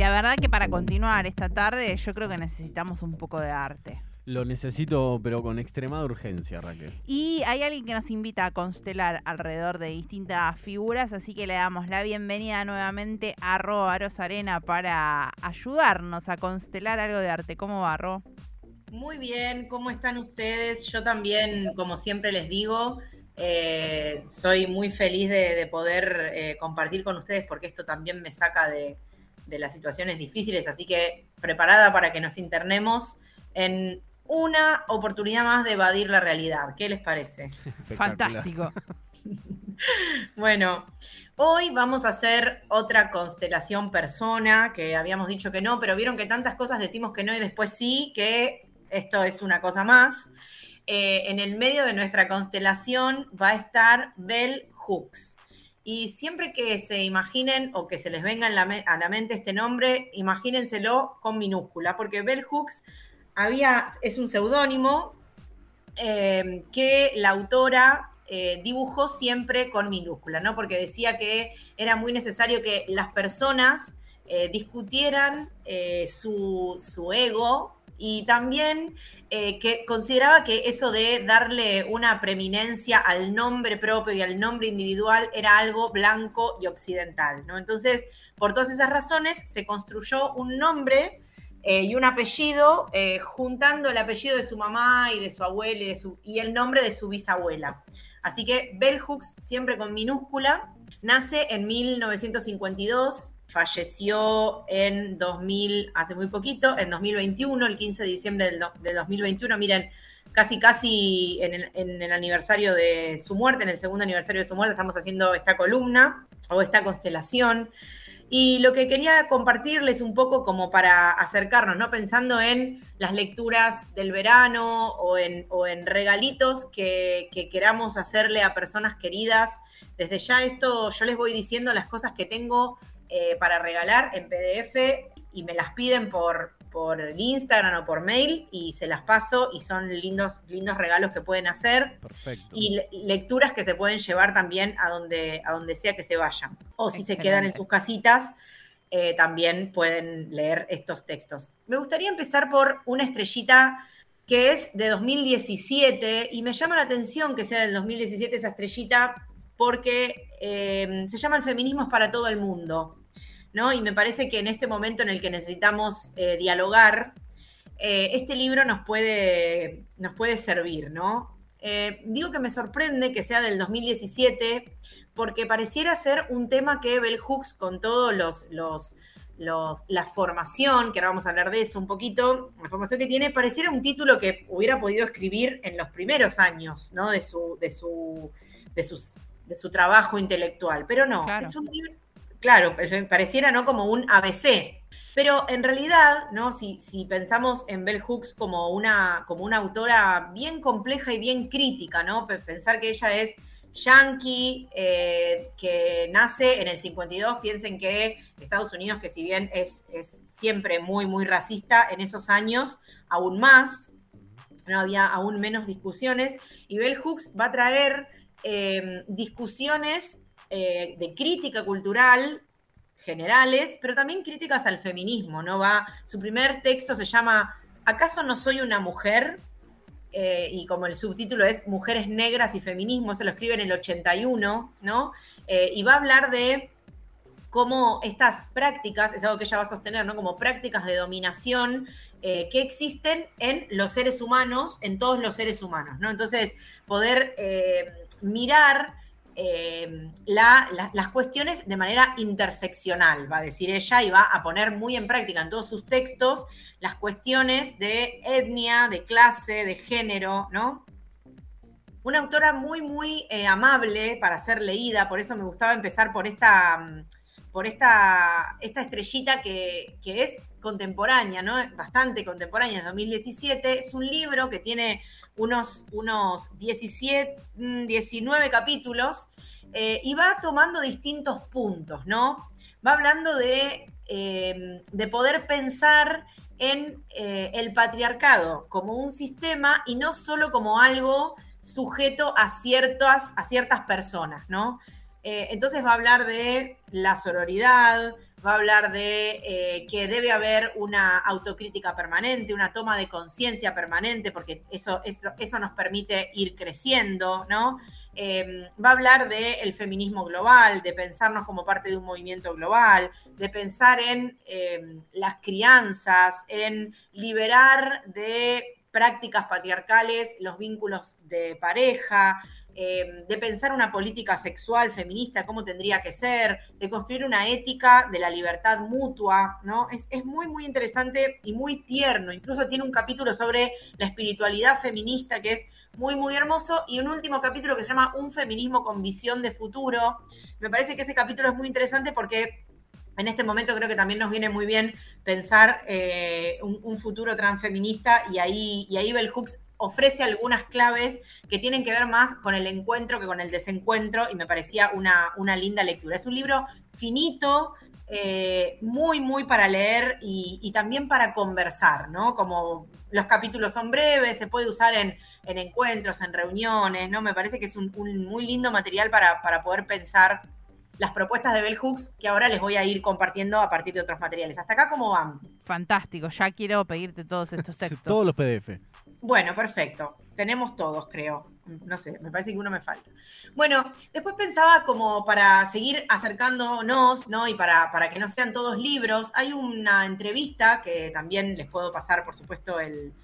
la verdad que para continuar esta tarde yo creo que necesitamos un poco de arte. Lo necesito, pero con extremada urgencia, Raquel. Y hay alguien que nos invita a constelar alrededor de distintas figuras, así que le damos la bienvenida nuevamente a Ro Aros Arena para ayudarnos a constelar algo de arte. ¿Cómo va, Ro? Muy bien, ¿cómo están ustedes? Yo también, como siempre les digo, eh, soy muy feliz de, poder eh, compartir con ustedes porque esto también me saca de, de las situaciones difíciles, así que preparada para que nos internemos en una oportunidad más de evadir la realidad. ¿Qué les parece? Fantástico. bueno, hoy vamos a hacer otra constelación persona, que habíamos dicho que no, pero vieron que tantas cosas decimos que no y después sí, que esto es una cosa más. Eh, en el medio de nuestra constelación va a estar Bell Hooks. Y siempre que se imaginen o que se les venga a la mente este nombre, imagínenselo con minúscula, porque Bell Hooks había, es un seudónimo eh, que la autora eh, dibujó siempre con minúscula, ¿no? Porque decía que era muy necesario que las personas eh, discutieran su, su, ego y también que consideraba que eso de darle una preeminencia al nombre propio y al nombre individual era algo blanco y occidental, ¿no? Entonces, por todas esas razones, se construyó un nombre eh, y un apellido, eh, juntando el apellido de su mamá y de su abuela y, de su, y el nombre de su bisabuela. Así que Bell Hooks, siempre con minúscula, nace en 1952, falleció en 2000, hace muy poquito, en 2021, el 15 de diciembre del, 2021. Miren, casi casi en el, aniversario de su muerte, en el segundo aniversario de su muerte, estamos haciendo esta columna o esta constelación. Y lo que quería compartirles un poco como para acercarnos, ¿no? Pensando en las lecturas del verano o en, o en regalitos que, queramos hacerle a personas queridas. Desde ya esto yo les voy diciendo las cosas que tengo eh, para regalar en PDF y me las piden por, por Instagram o por mail y se las paso y son lindos, lindos regalos que pueden hacer. Perfecto. Y lecturas que se pueden llevar también a donde, a donde sea que se vayan. O si se quedan en sus casitas, eh, también pueden leer estos textos. Me gustaría empezar por una estrellita que es de 2017 y me llama la atención que sea del 2017 esa estrellita porque eh, se llama El feminismo es para todo el mundo. Y me parece que en este momento en el que necesitamos eh, dialogar, eh, este libro nos puede, nos puede servir, ¿no? Eh, digo que me sorprende que sea del 2017 porque pareciera ser un tema que Bell Hooks con todos los, los, la formación, que ahora vamos a hablar de eso un poquito, la formación que tiene, pareciera un título que hubiera podido escribir en los primeros años, ¿no? De su, de su, de sus, de su trabajo intelectual, pero no, es un libro claro, pareciera ¿no? como un ABC. Pero en realidad, ¿no? Si, si, pensamos en Bell Hooks como una, como una autora bien compleja y bien crítica, ¿no? Pensar que ella es yankee, eh, que nace en el 52, piensen que Estados Unidos, que si bien es, es, siempre muy, muy racista, en esos años aún más, no había aún menos discusiones, y Bell Hooks va a traer eh, discusiones eh, de crítica cultural generales, pero también críticas al feminismo, ¿no? Va, su primer texto se llama ¿Acaso no soy una mujer? Eh, y como el subtítulo es Mujeres Negras y Feminismo, se lo escribe en el 81, ¿no? Eh, y va a hablar de cómo estas prácticas, es algo que ella va a sostener, ¿no? Como prácticas de dominación que existen en los seres humanos, en todos los seres humanos, ¿no? Entonces, poder mirar eh, las cuestiones de manera interseccional, va a decir ella, y va a poner muy en práctica en todos sus textos las cuestiones de etnia, de clase, de género, ¿no? Una autora muy, muy eh, amable para ser leída, por eso me gustaba empezar por esta, por esta, esta estrellita que, que es contemporánea, ¿no? Bastante contemporánea, es 2017. Es un libro que tiene unos, unos 17, 19 mm, capítulos eh, y va tomando distintos puntos, ¿no? Va hablando de, eh, de poder pensar en eh, el patriarcado como un sistema y no solo como algo sujeto a ciertas, a ciertas personas, ¿no? entonces va a hablar de la sororidad, va a hablar de eh, que debe haber una autocrítica permanente, una toma de conciencia permanente, porque eso, eso, nos permite ir creciendo, ¿no? Em, va a hablar del feminismo global, de pensarnos como parte de un movimiento global, de pensar en em, las crianzas, en liberar de prácticas patriarcales los vínculos de pareja, eh, de pensar una política sexual feminista, cómo tendría que ser, de construir una ética de la libertad mutua, ¿no? Es, muy, muy interesante y muy tierno. Incluso tiene un capítulo sobre la espiritualidad feminista que es muy, muy hermoso y un último capítulo que se llama Un feminismo con visión de futuro. Me parece que ese capítulo es muy interesante porque en este momento creo que también nos viene muy bien pensar eh, un, futuro transfeminista y ahí, y ahí Bell Hooks ofrece algunas claves que tienen que ver más con el encuentro que con el desencuentro y me parecía una, una linda lectura. Es un libro finito, eh, muy, muy para leer y, también para conversar, ¿no? Como los capítulos son breves, se puede usar en, encuentros, en reuniones, ¿no? Me parece que es un, muy lindo material para, para poder pensar las propuestas de Bell Hooks que ahora les voy a ir compartiendo a partir de otros materiales. ¿Hasta acá cómo van? Fantástico, ya quiero pedirte todos estos textos. todos los PDF. Bueno, perfecto. Tenemos todos, creo. No sé, me parece que uno me falta. Bueno, después pensaba como para seguir acercándonos, ¿no? Y para, para que no sean todos libros, hay una entrevista que también les puedo pasar, por supuesto, el,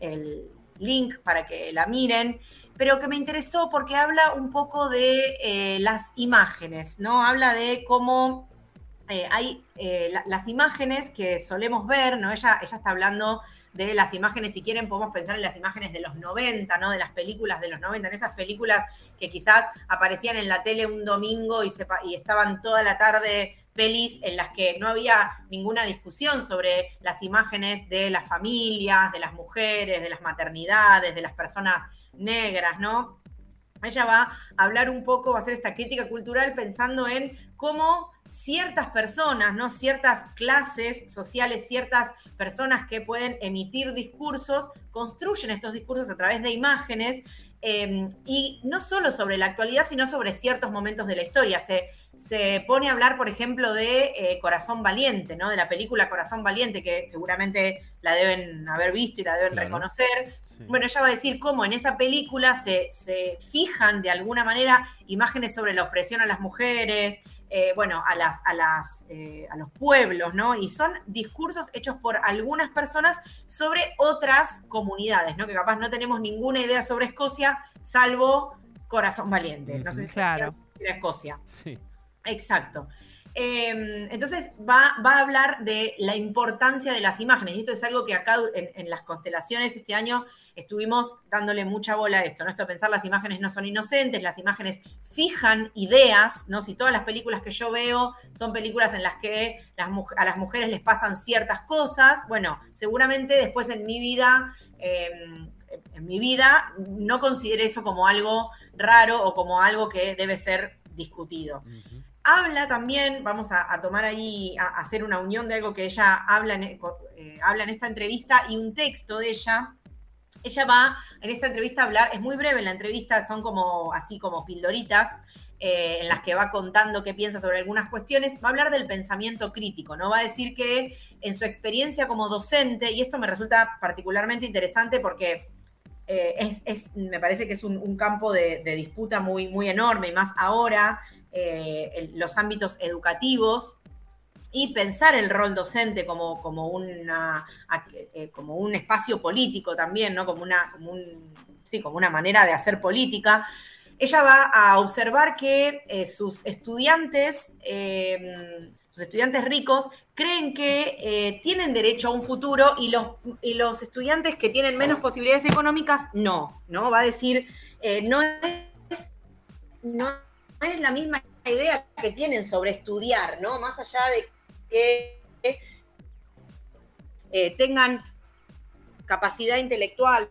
el link para que la miren pero que me interesó porque habla un poco de eh, las imágenes, ¿no? Habla de cómo eh, hay eh, las imágenes que solemos ver, ¿no? Ella, ella está hablando de las imágenes, si quieren podemos pensar en las imágenes de los 90, ¿no? De las películas de los 90, en esas películas que quizás aparecían en la tele un domingo y, y estaban toda la tarde pelis en las que no había ninguna discusión sobre las imágenes de las familias, de las mujeres, de las maternidades, de las personas negras, ¿no? Ella va a hablar un poco, va a hacer esta crítica cultural pensando en cómo ciertas personas, ¿no? Ciertas clases sociales, ciertas personas que pueden emitir discursos, construyen estos discursos a través de imágenes em, y no solo sobre la actualidad, sino sobre ciertos momentos de la historia. Se, se pone a hablar, por ejemplo, de eh, Corazón Valiente, ¿no? De la película Corazón Valiente, que seguramente la deben haber visto y la deben reconocer. Bueno, ella va a decir cómo en esa película se, fijan de alguna manera imágenes sobre la opresión a las mujeres, eh, bueno, a, las, a, las, eh, a los pueblos, ¿no? Y son discursos hechos por algunas personas sobre otras comunidades, ¿no? Que capaz no tenemos ninguna idea sobre Escocia, salvo Corazón Valiente. No sé si claro. era Escocia. Sí. Exacto. Em, entonces va, a hablar de la importancia de las imágenes. Y esto es algo que acá en, las constelaciones este año estuvimos dándole mucha bola a esto, ¿no? Esto de pensar las imágenes no son inocentes, las imágenes fijan ideas, ¿no? Si todas las películas que yo veo son películas en las que a las mujeres les pasan ciertas cosas, bueno, seguramente después en mi vida. Em, en mi vida no consideré eso como algo raro o como algo que debe ser discutido. Habla también, vamos a, tomar ahí, a, hacer una unión de algo que ella habla en, eh, habla en esta entrevista y un texto de ella. Ella va en esta entrevista a hablar, es muy breve la entrevista, son como así como pildoritas, eh, en las que va contando qué piensa sobre algunas cuestiones, va a hablar del pensamiento crítico, ¿no? Va a decir que en su experiencia como docente, y esto me resulta particularmente interesante porque eh, es, me parece que es un, campo de, de, disputa muy, muy enorme, y más ahora eh, los ámbitos educativos y pensar el rol docente como, como, una, eh, como un espacio político también, ¿no? como, una, sí, como una manera de hacer política. Ella va a observar que eh, sus estudiantes, sus estudiantes ricos, creen que tienen derecho a un futuro y los, y los estudiantes que tienen menos posibilidades económicas, no, ¿no? Va a decir, no es, no es la misma idea que tienen sobre estudiar, ¿no? Más allá de que eh, tengan capacidad intelectual,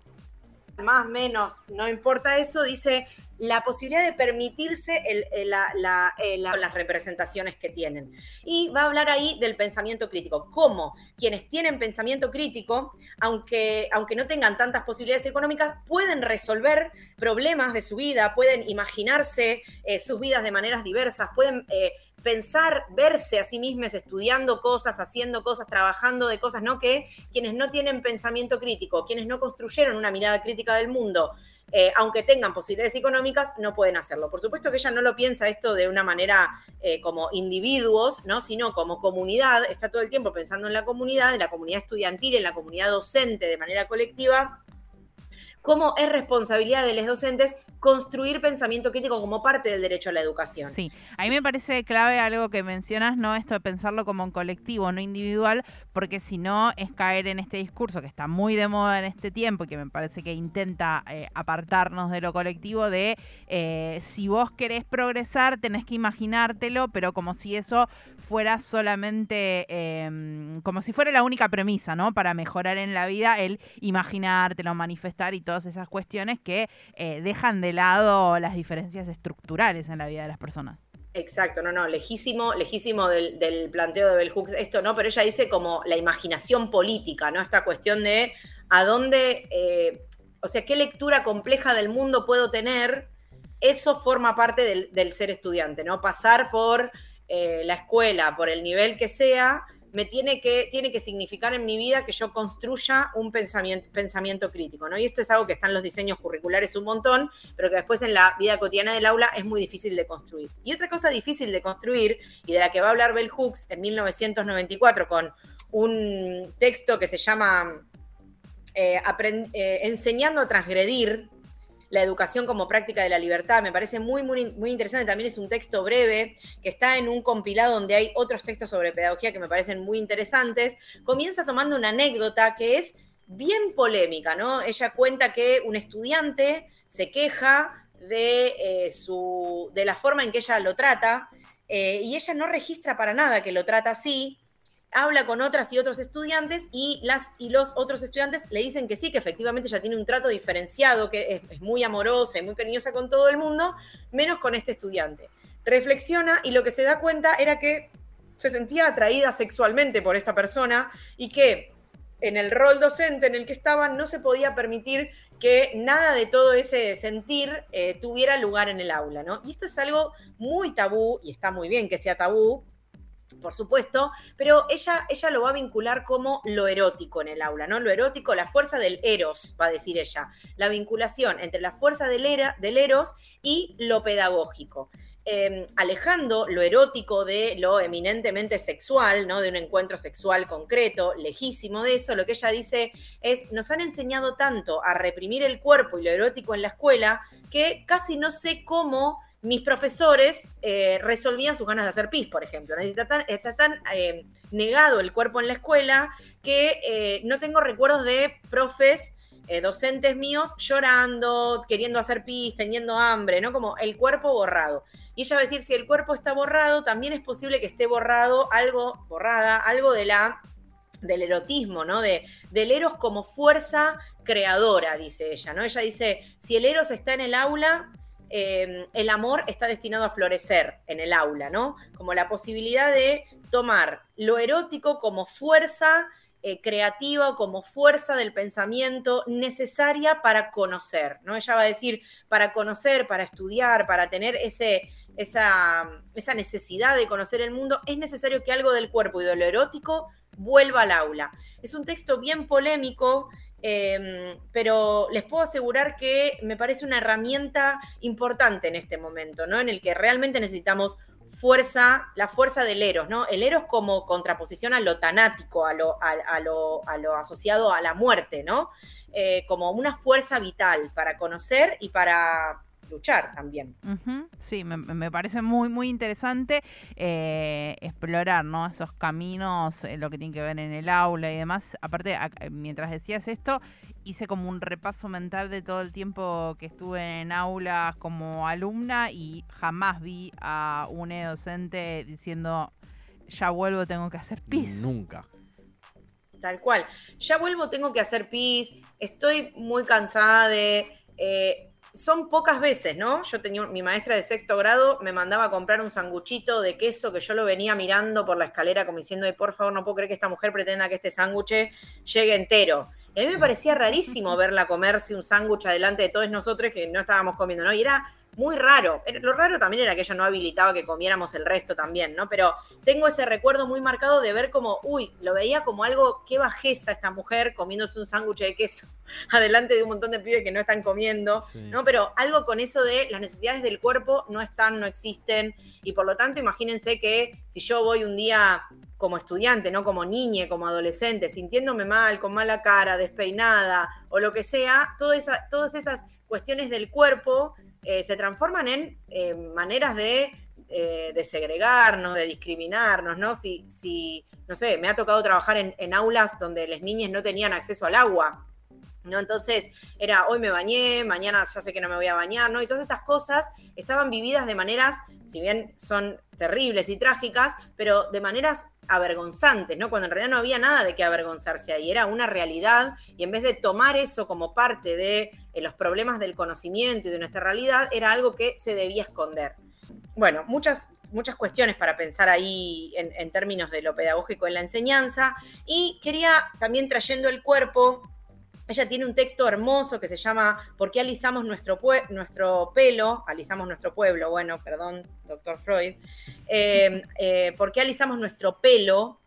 más, menos, no importa eso, dice, la posibilidad de permitirse las representaciones que tienen. Y va a hablar ahí del pensamiento crítico, cómo quienes tienen pensamiento crítico, aunque, aunque no tengan tantas posibilidades económicas, pueden resolver problemas de su vida, pueden imaginarse eh, sus vidas de maneras diversas, pueden... Eh, pensar, verse a sí mismos estudiando cosas, haciendo cosas, trabajando de cosas, ¿no? Que quienes no tienen pensamiento crítico, quienes no construyeron una mirada crítica del mundo, eh, aunque tengan posibilidades económicas, no pueden hacerlo. Por supuesto que ella no lo piensa esto de una manera eh, como individuos, ¿no? sino como comunidad, está todo el tiempo pensando en la comunidad, en la comunidad estudiantil, en la comunidad docente de manera colectiva, cómo es responsabilidad de los docentes construir pensamiento crítico como parte del derecho a la educación. Sí, a mí me parece clave algo que mencionas, ¿no? Esto de pensarlo como un colectivo, no individual, porque si no es caer en este discurso que está muy de moda en este tiempo y que me parece que intenta eh, apartarnos de lo colectivo de eh, si vos querés progresar tenés que imaginártelo, pero como si eso fuera solamente, em, como si fuera la única premisa, ¿no? Para mejorar en la vida, el imaginártelo, manifestar y todas esas cuestiones que eh, dejan de lado las diferencias estructurales en la vida de las personas. Exacto, no, no, lejísimo, lejísimo del, planteo de Bell Hooks esto, ¿no? Pero ella dice como la imaginación política, ¿no? Esta cuestión de a dónde, eh, o sea, qué lectura compleja del mundo puedo tener, eso forma parte del, ser estudiante, ¿no? Pasar por eh, la escuela, por el nivel que sea, me tiene que, tiene que significar en mi vida que yo construya un pensamiento, pensamiento crítico, ¿no? Y esto es algo que está en los diseños curriculares un montón, pero que después en la vida cotidiana del aula es muy difícil de construir. Y otra cosa difícil de construir, y de la que va a hablar Bell Hooks en 1994 con un texto que se llama eh, eh, Enseñando a transgredir, la educación como práctica de la libertad. Me parece muy, muy, muy interesante. También es un texto breve que está en un compilado donde hay otros textos sobre pedagogía que me parecen muy interesantes. Comienza tomando una anécdota que es bien polémica, ¿no? Ella cuenta que un estudiante se queja de, eh, su, de la forma en que ella lo trata eh, y ella no registra para nada que lo trata así habla con otras y otros estudiantes y, las, y los otros estudiantes le dicen que sí, que efectivamente ella tiene un trato diferenciado, que es, muy amorosa y muy cariñosa con todo el mundo, menos con este estudiante. Reflexiona y lo que se da cuenta era que se sentía atraída sexualmente por esta persona y que en el rol docente en el que estaba no se podía permitir que nada de todo ese sentir eh, tuviera lugar en el aula, ¿no? Y esto es algo muy tabú, y está muy bien que sea tabú, por supuesto, pero ella, ella lo va a vincular como lo erótico en el aula, ¿no? Lo erótico, la fuerza del eros, va a decir ella, la vinculación entre la fuerza del, era, del eros y lo pedagógico. Em, alejando lo erótico de lo eminentemente sexual, ¿no? De un encuentro sexual concreto, lejísimo de eso, lo que ella dice es, nos han enseñado tanto a reprimir el cuerpo y lo erótico en la escuela que casi no sé cómo mis profesores eh, resolvían sus ganas de hacer pis, por ejemplo. Está tan, eh, negado el cuerpo en la escuela que eh, no tengo recuerdos de profes, docentes míos, llorando, queriendo hacer pis, teniendo hambre, ¿no? Como el cuerpo borrado. Y ella va a decir, si el cuerpo está borrado, también es posible que esté borrado algo, borrada, algo de la del erotismo, ¿no? De, del eros como fuerza creadora, dice ella, ¿no? Ella dice, si el eros está en el aula, Em, el amor está destinado a florecer en el aula, ¿no? Como la posibilidad de tomar lo erótico como fuerza eh, creativa, como fuerza del pensamiento necesaria para conocer, ¿no? Ella va a decir, para conocer, para estudiar, para tener esa, esa necesidad de conocer el mundo, es necesario que algo del cuerpo y de lo erótico vuelva al aula. Es un texto bien polémico Em, pero les puedo asegurar que me parece una herramienta importante en este momento, ¿no? En el que realmente necesitamos fuerza, la fuerza del Eros, ¿no? El Eros como contraposición a lo tanático, a lo, asociado a la muerte, ¿no? Eh, como una fuerza vital para conocer y para luchar también. Sí, me, parece muy, muy interesante eh, explorar ¿no? esos caminos, eh, lo que tiene que ver en el aula y demás. Aparte, mientras decías esto, hice como un repaso mental de todo el tiempo que estuve en aulas como alumna y jamás vi a un docente diciendo, ya vuelvo, tengo que hacer pis. Nunca. Tal cual. Ya vuelvo, tengo que hacer pis. Estoy muy cansada de... Eh, son pocas veces, ¿no? Yo tenía mi maestra de sexto grado, me mandaba a comprar un sanguchito de queso que yo lo venía mirando por la escalera como diciendo, por favor, no puedo creer que esta mujer pretenda que este sándwich llegue entero. Y a mí me parecía rarísimo verla comerse un sándwich adelante de todos nosotros que no estábamos comiendo, ¿no? Y era muy raro. Lo raro también era que ella no habilitaba que comiéramos el resto también, ¿no? Pero tengo ese recuerdo muy marcado de ver como, uy, lo veía como algo, qué bajeza esta mujer comiéndose un sándwich de queso adelante de un montón de pibes que no están comiendo, ¿no? Pero algo con eso de las necesidades del cuerpo no están, no existen, y por lo tanto imagínense que si yo voy un día como estudiante, no como niña, como adolescente, sintiéndome mal, con mala cara, despeinada o lo que sea, todas esas cuestiones del cuerpo eh, se transforman en eh, maneras de, eh, de, segregarnos, de discriminarnos, ¿no? Si, si, no sé, me ha tocado trabajar en, aulas donde las niñas no tenían acceso al agua, ¿no? Entonces era hoy me bañé, mañana ya sé que no me voy a bañar, ¿no? Y todas estas cosas estaban vividas de maneras, si bien son terribles y trágicas, pero de maneras avergonzantes, ¿no? Cuando en realidad no había nada de qué avergonzarse ahí, era una realidad y en vez de tomar eso como parte de eh, los problemas del conocimiento y de nuestra realidad, era algo que se debía esconder. Bueno, muchas, muchas cuestiones para pensar ahí en, en términos de lo pedagógico en la enseñanza y quería también trayendo el cuerpo ella tiene un texto hermoso que se llama ¿Por qué alisamos nuestro, nuestro pelo? Alisamos nuestro pueblo, bueno, perdón, doctor Freud. Em, eh, ¿Por qué alisamos nuestro pelo?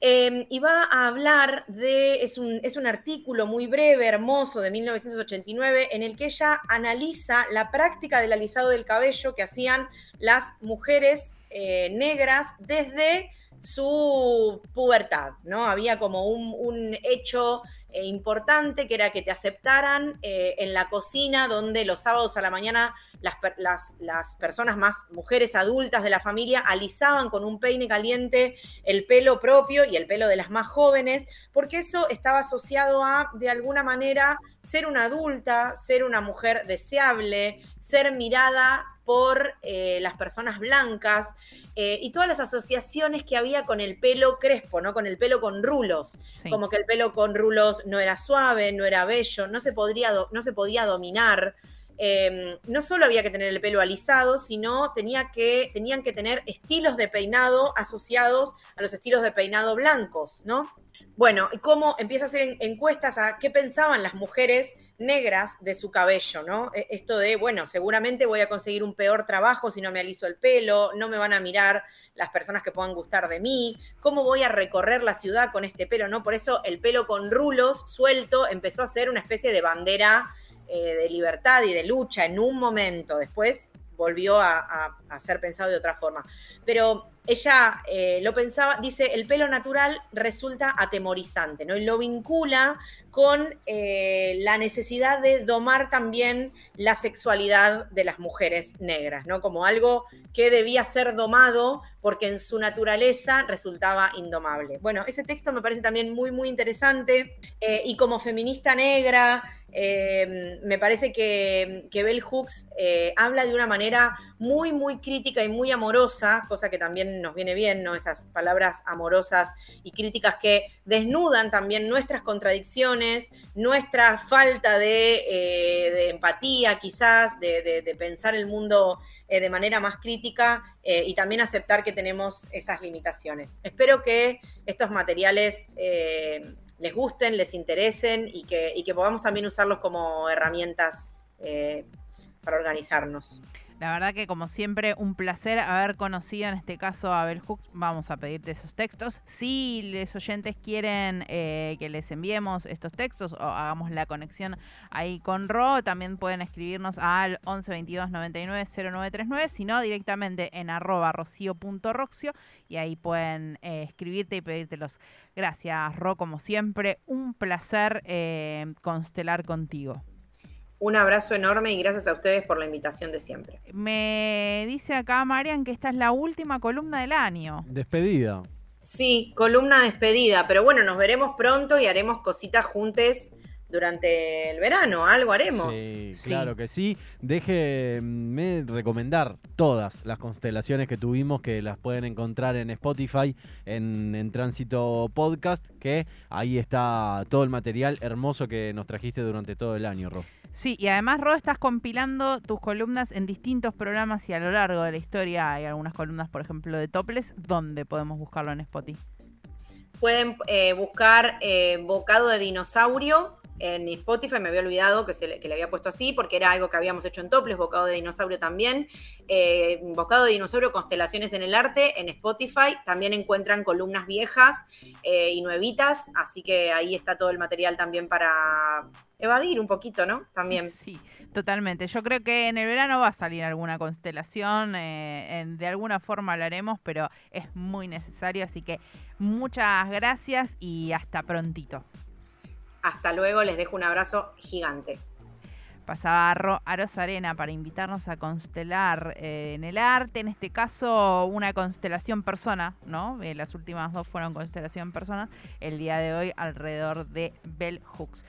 Em, y va a hablar de, es un, es un artículo muy breve, hermoso, de 1989, en el que ella analiza la práctica del alisado del cabello que hacían las mujeres eh, negras desde su pubertad, ¿no? Había como un, un hecho importante, que era que te aceptaran eh, en la cocina, donde los sábados a la mañana las, las, las, personas más mujeres adultas de la familia alisaban con un peine caliente el pelo propio y el pelo de las más jóvenes, porque eso estaba asociado a, de alguna manera, ser una adulta, ser una mujer deseable, ser mirada por eh, las personas blancas eh, y todas las asociaciones que había con el pelo crespo, ¿no? Con el pelo con rulos. Como que el pelo con rulos no era suave, no era bello, no se, podría no se podía dominar. Em, no solo había que tener el pelo alisado, sino tenía que, tenían que tener estilos de peinado asociados a los estilos de peinado blancos, ¿no? Bueno, y cómo empieza a hacer encuestas a qué pensaban las mujeres negras de su cabello, ¿no? E, esto de, bueno, seguramente voy a conseguir un peor trabajo si no me aliso el pelo, no me van a mirar las personas que puedan gustar de mí, cómo voy a recorrer la ciudad con este pelo, ¿no? Por eso el pelo con rulos suelto empezó a ser una especie de bandera eh, de libertad y de lucha en un momento. Después volvió a, ser pensado de otra forma. Pero ella eh, lo pensaba, dice, el pelo natural resulta atemorizante, ¿no? Y lo vincula con eh, la necesidad de domar también la sexualidad de las mujeres negras, ¿no? Como algo que debía ser domado porque en su naturaleza resultaba indomable. Bueno, ese texto me parece también muy, muy interesante y como feminista negra, eh, me parece que, Bell Hooks eh, habla de una manera muy, muy crítica y muy amorosa, cosa que también nos viene bien, ¿no? Esas palabras amorosas y críticas que desnudan también nuestras contradicciones, nuestra falta de, eh, empatía, quizás, de, de, pensar el mundo de manera más crítica y también aceptar que tenemos esas limitaciones. Espero que estos materiales les gusten, les interesen y que, y que podamos también usarlos como herramientas eh, para organizarnos. La verdad que como siempre un placer haber conocido en este caso a Bell Hooks. Vamos a pedirte esos textos. Si los oyentes quieren eh, que les enviemos estos textos o hagamos la conexión ahí con Ro, también pueden escribirnos al 11 22 99 0939, sino directamente en arroba rocío.roxio y ahí pueden eh, escribirte y pedírtelos. Gracias Ro, como siempre, un placer eh, constelar contigo. Un abrazo enorme y gracias a ustedes por la invitación de siempre. Me dice acá Marian que esta es la última columna del año. Despedida. Sí, columna despedida, pero bueno, nos veremos pronto y haremos cositas juntes durante el verano, algo haremos. Sí, claro que sí. Déjeme recomendar todas las constelaciones que tuvimos, que las pueden encontrar en Spotify, en, en, Tránsito Podcast, que ahí está todo el material hermoso que nos trajiste durante todo el año, Ro. Sí, y además, Ro, estás compilando tus columnas en distintos programas y a lo largo de la historia hay algunas columnas, por ejemplo, de Toples. ¿Dónde podemos buscarlo en Spotify? Pueden eh, buscar eh, Bocado de Dinosaurio en Spotify, me había olvidado que, se le, que le había puesto así, porque era algo que habíamos hecho en Toples, Bocado de Dinosaurio también. Eh, Bocado de Dinosaurio, Constelaciones en el Arte, en Spotify. También encuentran columnas viejas eh, y nuevitas, así que ahí está todo el material también para evadir un poquito, ¿no? También. Sí, totalmente. Yo creo que en el verano va a salir alguna constelación, eh, de alguna forma lo haremos, pero es muy necesario, así que muchas gracias y hasta prontito. Hasta luego, les dejo un abrazo gigante. Pasaba a Ro- Arena para invitarnos a constelar eh, en el arte, en este caso una constelación persona, ¿no? Eh, las últimas dos fueron constelación persona, el día de hoy alrededor de Bell Hooks.